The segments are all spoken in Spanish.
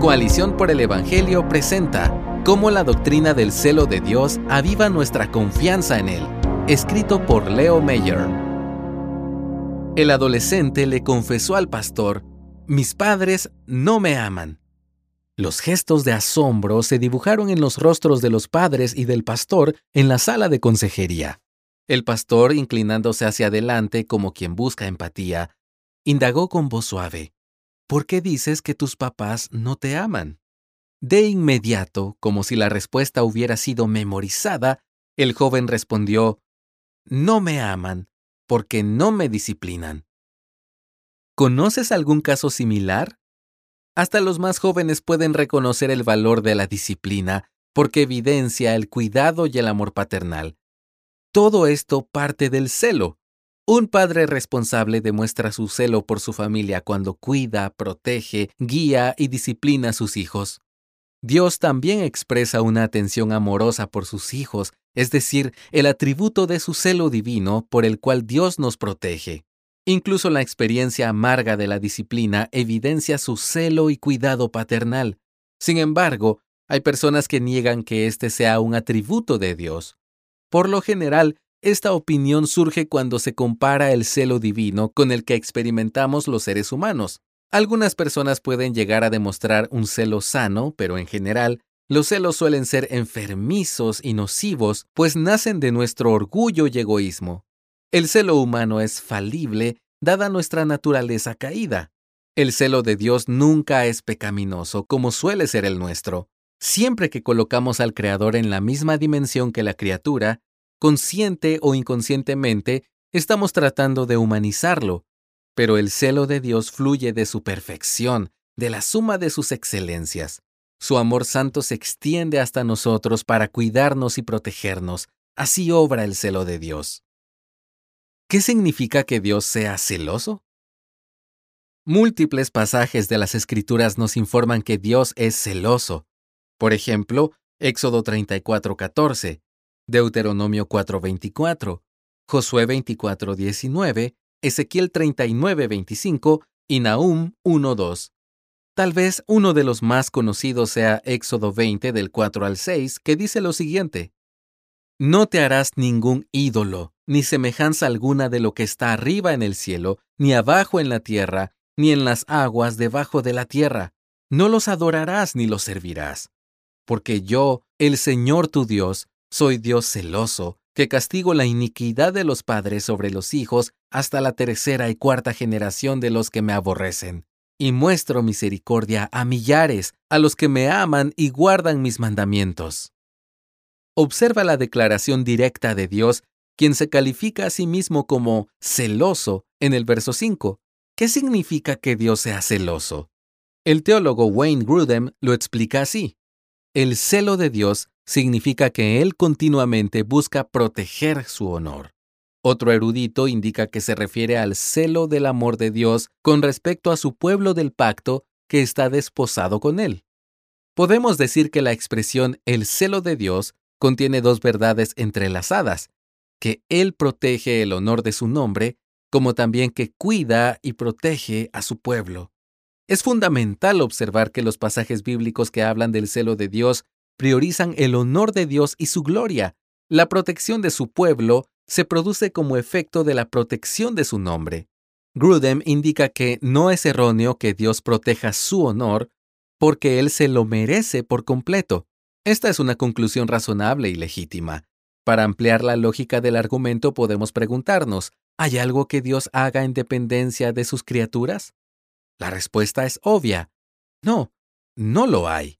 Coalición por el Evangelio presenta Cómo la doctrina del celo de Dios aviva nuestra confianza en Él, escrito por Leo Mayer. El adolescente le confesó al pastor, Mis padres no me aman. Los gestos de asombro se dibujaron en los rostros de los padres y del pastor en la sala de consejería. El pastor, inclinándose hacia adelante como quien busca empatía, indagó con voz suave, ¿por qué dices que tus papás no te aman? De inmediato, como si la respuesta hubiera sido memorizada, el joven respondió, No me aman porque no me disciplinan. ¿Conoces algún caso similar? Hasta los más jóvenes pueden reconocer el valor de la disciplina porque evidencia el cuidado y el amor paternal. Todo esto parte del celo, un padre responsable demuestra su celo por su familia cuando cuida, protege, guía y disciplina a sus hijos. Dios también expresa una atención amorosa por sus hijos, es decir, el atributo de su celo divino por el cual Dios nos protege. Incluso la experiencia amarga de la disciplina evidencia su celo y cuidado paternal. Sin embargo, hay personas que niegan que este sea un atributo de Dios. Por lo general, esta opinión surge cuando se compara el celo divino con el que experimentamos los seres humanos. Algunas personas pueden llegar a demostrar un celo sano, pero en general, los celos suelen ser enfermizos y nocivos, pues nacen de nuestro orgullo y egoísmo. El celo humano es falible, dada nuestra naturaleza caída. El celo de Dios nunca es pecaminoso, como suele ser el nuestro. Siempre que colocamos al Creador en la misma dimensión que la criatura, consciente o inconscientemente, estamos tratando de humanizarlo, pero el celo de Dios fluye de su perfección, de la suma de sus excelencias. Su amor santo se extiende hasta nosotros para cuidarnos y protegernos. Así obra el celo de Dios. ¿Qué significa que Dios sea celoso? Múltiples pasajes de las Escrituras nos informan que Dios es celoso. Por ejemplo, Éxodo 34:14, Deuteronomio 4:24, Josué 24:19, Ezequiel 39:25 y Nahum 1:2. Tal vez uno de los más conocidos sea Éxodo 20 del 4 al 6, que dice lo siguiente. No te harás ningún ídolo, ni semejanza alguna de lo que está arriba en el cielo, ni abajo en la tierra, ni en las aguas debajo de la tierra. No los adorarás ni los servirás. Porque yo, el Señor tu Dios, soy Dios celoso, que castigo la iniquidad de los padres sobre los hijos hasta la tercera y cuarta generación de los que me aborrecen. Y muestro misericordia a millares, a los que me aman y guardan mis mandamientos. Observa la declaración directa de Dios, quien se califica a sí mismo como celoso en el verso 5. ¿Qué significa que Dios sea celoso? El teólogo Wayne Grudem lo explica así. El celo de Dios significa que Él continuamente busca proteger su honor. Otro erudito indica que se refiere al celo del amor de Dios con respecto a su pueblo del pacto que está desposado con Él. Podemos decir que la expresión el celo de Dios contiene dos verdades entrelazadas, que Él protege el honor de su nombre, como también que cuida y protege a su pueblo. Es fundamental observar que los pasajes bíblicos que hablan del celo de Dios priorizan el honor de Dios y su gloria. La protección de su pueblo se produce como efecto de la protección de su nombre. Grudem indica que no es erróneo que Dios proteja su honor, porque Él se lo merece por completo. Esta es una conclusión razonable y legítima. Para ampliar la lógica del argumento podemos preguntarnos, ¿hay algo que Dios haga en dependencia de sus criaturas? La respuesta es obvia. No, no lo hay.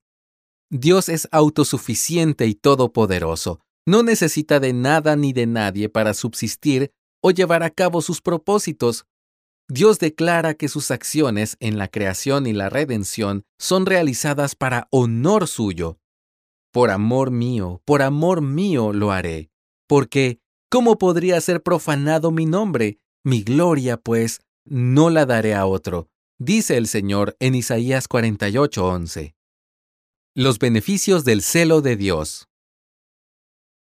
Dios es autosuficiente y todopoderoso. No necesita de nada ni de nadie para subsistir o llevar a cabo sus propósitos. Dios declara que sus acciones en la creación y la redención son realizadas para honor suyo. Por amor mío, por amor mío lo haré. Porque, ¿cómo podría ser profanado mi nombre? Mi gloria, pues, no la daré a otro, dice el Señor en Isaías 48:11. Los beneficios del celo de Dios.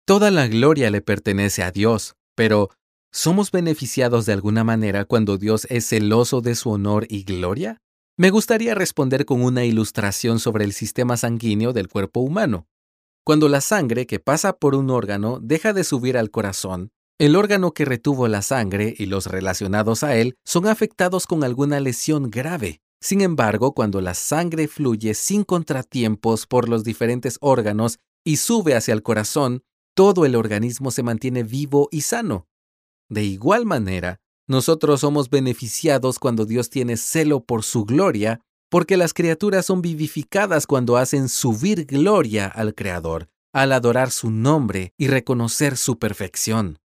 Toda la gloria le pertenece a Dios, pero ¿somos beneficiados de alguna manera cuando Dios es celoso de su honor y gloria? Me gustaría responder con una ilustración sobre el sistema sanguíneo del cuerpo humano. Cuando la sangre que pasa por un órgano deja de subir al corazón, el órgano que retuvo la sangre y los relacionados a él son afectados con alguna lesión grave. Sin embargo, cuando la sangre fluye sin contratiempos por los diferentes órganos y sube hacia el corazón, todo el organismo se mantiene vivo y sano. De igual manera, nosotros somos beneficiados cuando Dios tiene celo por su gloria, porque las criaturas son vivificadas cuando hacen subir gloria al Creador, al adorar su nombre y reconocer su perfección.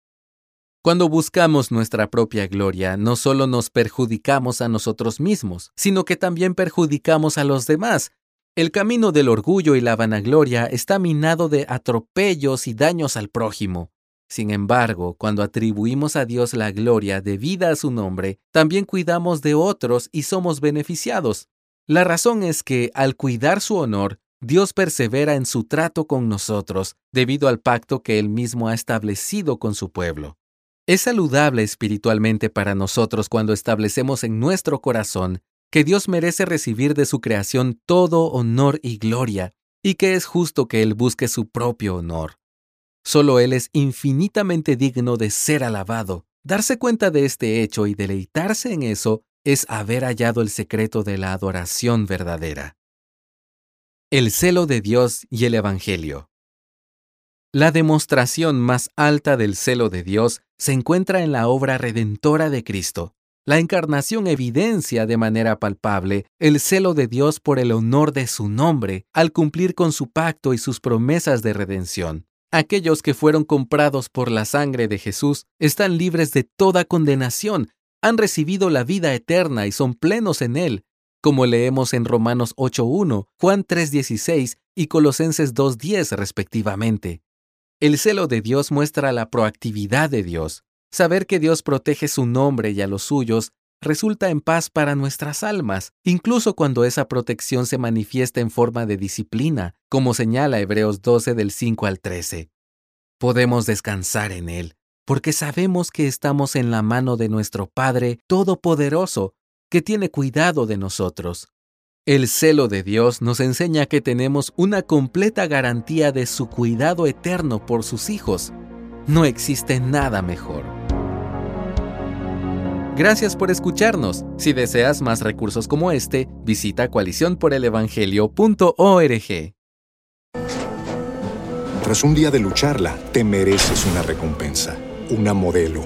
Cuando buscamos nuestra propia gloria, no solo nos perjudicamos a nosotros mismos, sino que también perjudicamos a los demás. El camino del orgullo y la vanagloria está minado de atropellos y daños al prójimo. Sin embargo, cuando atribuimos a Dios la gloria debida a su nombre, también cuidamos de otros y somos beneficiados. La razón es que, al cuidar su honor, Dios persevera en su trato con nosotros, debido al pacto que Él mismo ha establecido con su pueblo. Es saludable espiritualmente para nosotros cuando establecemos en nuestro corazón que Dios merece recibir de su creación todo honor y gloria, y que es justo que Él busque su propio honor. Solo Él es infinitamente digno de ser alabado. Darse cuenta de este hecho y deleitarse en eso es haber hallado el secreto de la adoración verdadera. El celo de Dios y el Evangelio. La demostración más alta del celo de Dios se encuentra en la obra redentora de Cristo. La encarnación evidencia de manera palpable el celo de Dios por el honor de su nombre al cumplir con su pacto y sus promesas de redención. Aquellos que fueron comprados por la sangre de Jesús están libres de toda condenación, han recibido la vida eterna y son plenos en él, como leemos en Romanos 8.1, Juan 3.16 y Colosenses 2.10 respectivamente. El celo de Dios muestra la proactividad de Dios. Saber que Dios protege su nombre y a los suyos resulta en paz para nuestras almas, incluso cuando esa protección se manifiesta en forma de disciplina, como señala Hebreos 12 del 5 al 13. Podemos descansar en Él, porque sabemos que estamos en la mano de nuestro Padre Todopoderoso, que tiene cuidado de nosotros. El celo de Dios nos enseña que tenemos una completa garantía de su cuidado eterno por sus hijos. No existe nada mejor. Gracias por escucharnos. Si deseas más recursos como este, visita coaliciónporelevangelio.org. Tras un día de lucharla, te mereces una recompensa, una modelo,